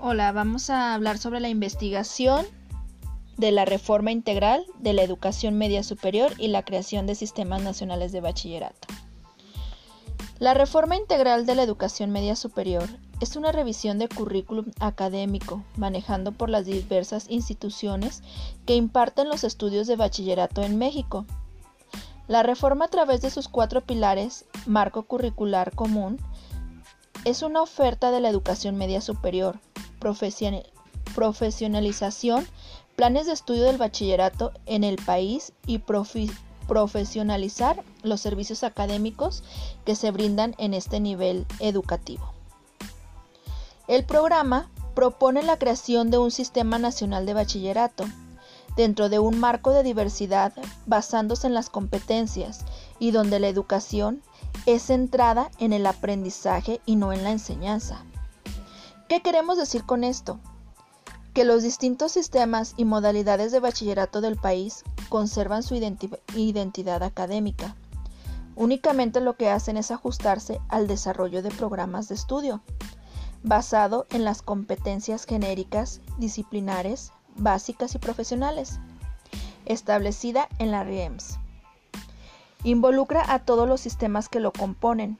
Hola, vamos a hablar sobre la investigación de la reforma integral de la educación media superior y la creación de sistemas nacionales de bachillerato. La reforma integral de la educación media superior es una revisión de currículum académico manejando por las diversas instituciones que imparten los estudios de bachillerato en México. La reforma a través de sus cuatro pilares, marco curricular común, es una oferta de la educación media superior, profesionalización, planes de estudio del bachillerato en el país y profesionalizar los servicios académicos que se brindan en este nivel educativo. El programa propone la creación de un sistema nacional de bachillerato dentro de un marco de diversidad basándose en las competencias y donde la educación es centrada en el aprendizaje y no en la enseñanza. ¿Qué queremos decir con esto? Que los distintos sistemas y modalidades de bachillerato del país conservan su identidad académica. Únicamente lo que hacen es ajustarse al desarrollo de programas de estudio, basado en las competencias genéricas, disciplinares, básicas y profesionales, establecida en la RIEMS. Involucra a todos los sistemas que lo componen,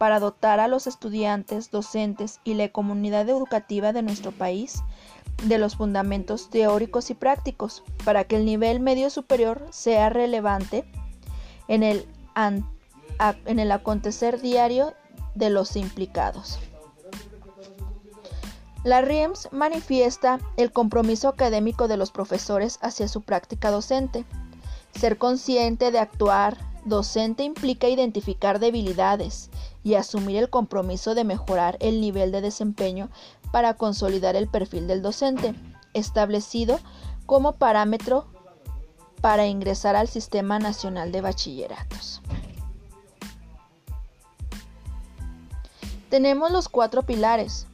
para dotar a los estudiantes, docentes y la comunidad educativa de nuestro país de los fundamentos teóricos y prácticos para que el nivel medio superior sea relevante en el, acontecer diario de los implicados. La RIEMS manifiesta el compromiso académico de los profesores hacia su práctica docente. Ser consciente de actuar docente implica identificar debilidades y asumir el compromiso de mejorar el nivel de desempeño para consolidar el perfil del docente, establecido como parámetro para ingresar al Sistema Nacional de Bachilleratos. Tenemos los cuatro pilares,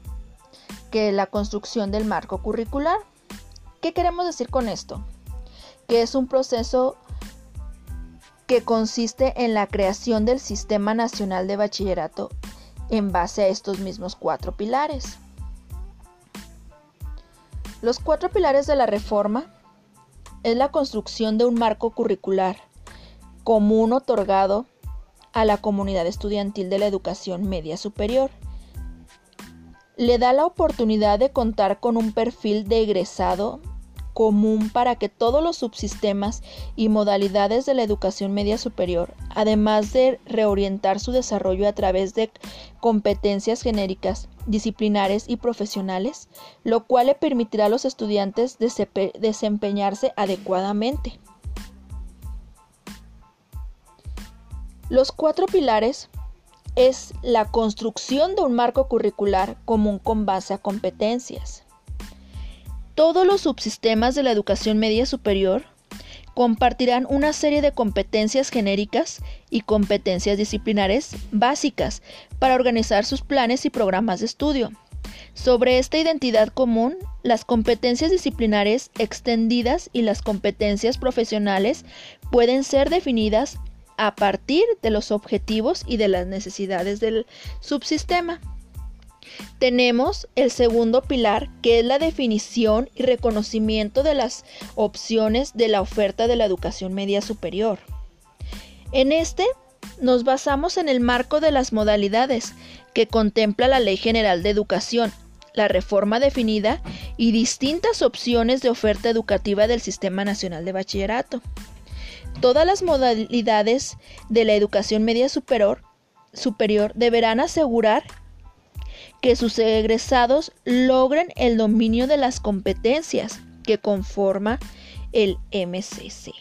que la construcción del marco curricular. ¿Qué queremos decir con esto? Que es un proceso que consiste en la creación del Sistema Nacional de Bachillerato en base a estos mismos cuatro pilares. Los cuatro pilares de la reforma es la construcción de un marco curricular común otorgado a la comunidad estudiantil de la educación media superior. Le da la oportunidad de contar con un perfil de egresado común para que todos los subsistemas y modalidades de la educación media superior, además de reorientar su desarrollo a través de competencias genéricas, disciplinares y profesionales, lo cual le permitirá a los estudiantes desempeñarse adecuadamente. Los cuatro pilares es la construcción de un marco curricular común con base a competencias todos los subsistemas de la educación media superior compartirán una serie de competencias genéricas y competencias disciplinares básicas para organizar sus planes y programas de estudio. Sobre esta identidad común, las competencias disciplinares extendidas y las competencias profesionales pueden ser definidas a partir de los objetivos y de las necesidades del subsistema. Tenemos el segundo pilar, que es la definición y reconocimiento de las opciones de la oferta de la educación media superior. En este nos basamos en el marco de las modalidades que contempla la Ley General de Educación, la reforma definida y distintas opciones de oferta educativa del Sistema Nacional de Bachillerato. Todas las modalidades de la educación media superior, deberán asegurar que sus egresados logren el dominio de las competencias que conforma el MCC.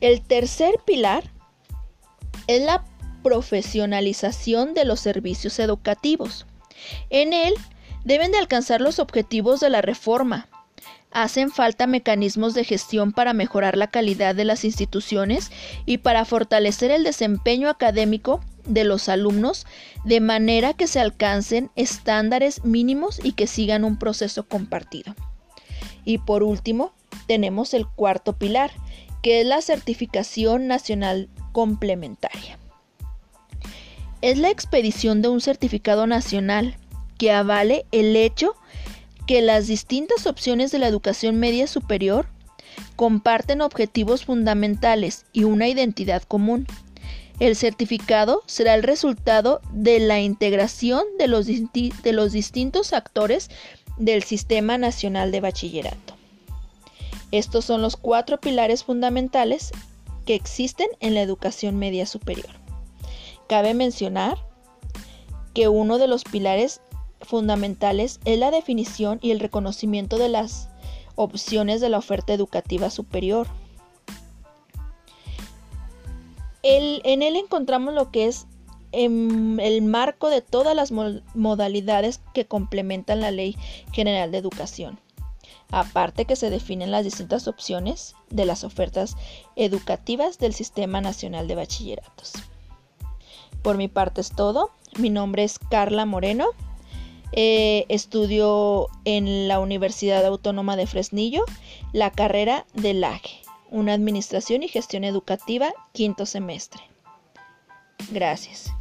El tercer pilar es la profesionalización de los servicios educativos. En él deben de alcanzar los objetivos de la reforma. Hacen falta mecanismos de gestión para mejorar la calidad de las instituciones y para fortalecer el desempeño académico de los alumnos de manera que se alcancen estándares mínimos y que sigan un proceso compartido. Y por último, tenemos el cuarto pilar, que es la certificación nacional complementaria. es la expedición de un certificado nacional que avale el hecho que las distintas opciones de la educación media superior comparten objetivos fundamentales y una identidad común. El certificado será el resultado de la integración de los, de los distintos actores del Sistema Nacional de Bachillerato. Estos son los cuatro pilares fundamentales que existen en la educación media superior. Cabe mencionar que uno de los pilares fundamentales es la definición y el reconocimiento de las opciones de la oferta educativa superior. En él encontramos lo que es em, el marco de todas las modalidades que complementan la Ley General de Educación. Aparte que se definen las distintas opciones de las ofertas educativas del Sistema Nacional de Bachilleratos. Por mi parte es todo. Mi nombre es Carla Moreno. Eh, estudio en la Universidad Autónoma de Fresnillo la carrera de LAGE, una administración y gestión educativa, quinto semestre. Gracias.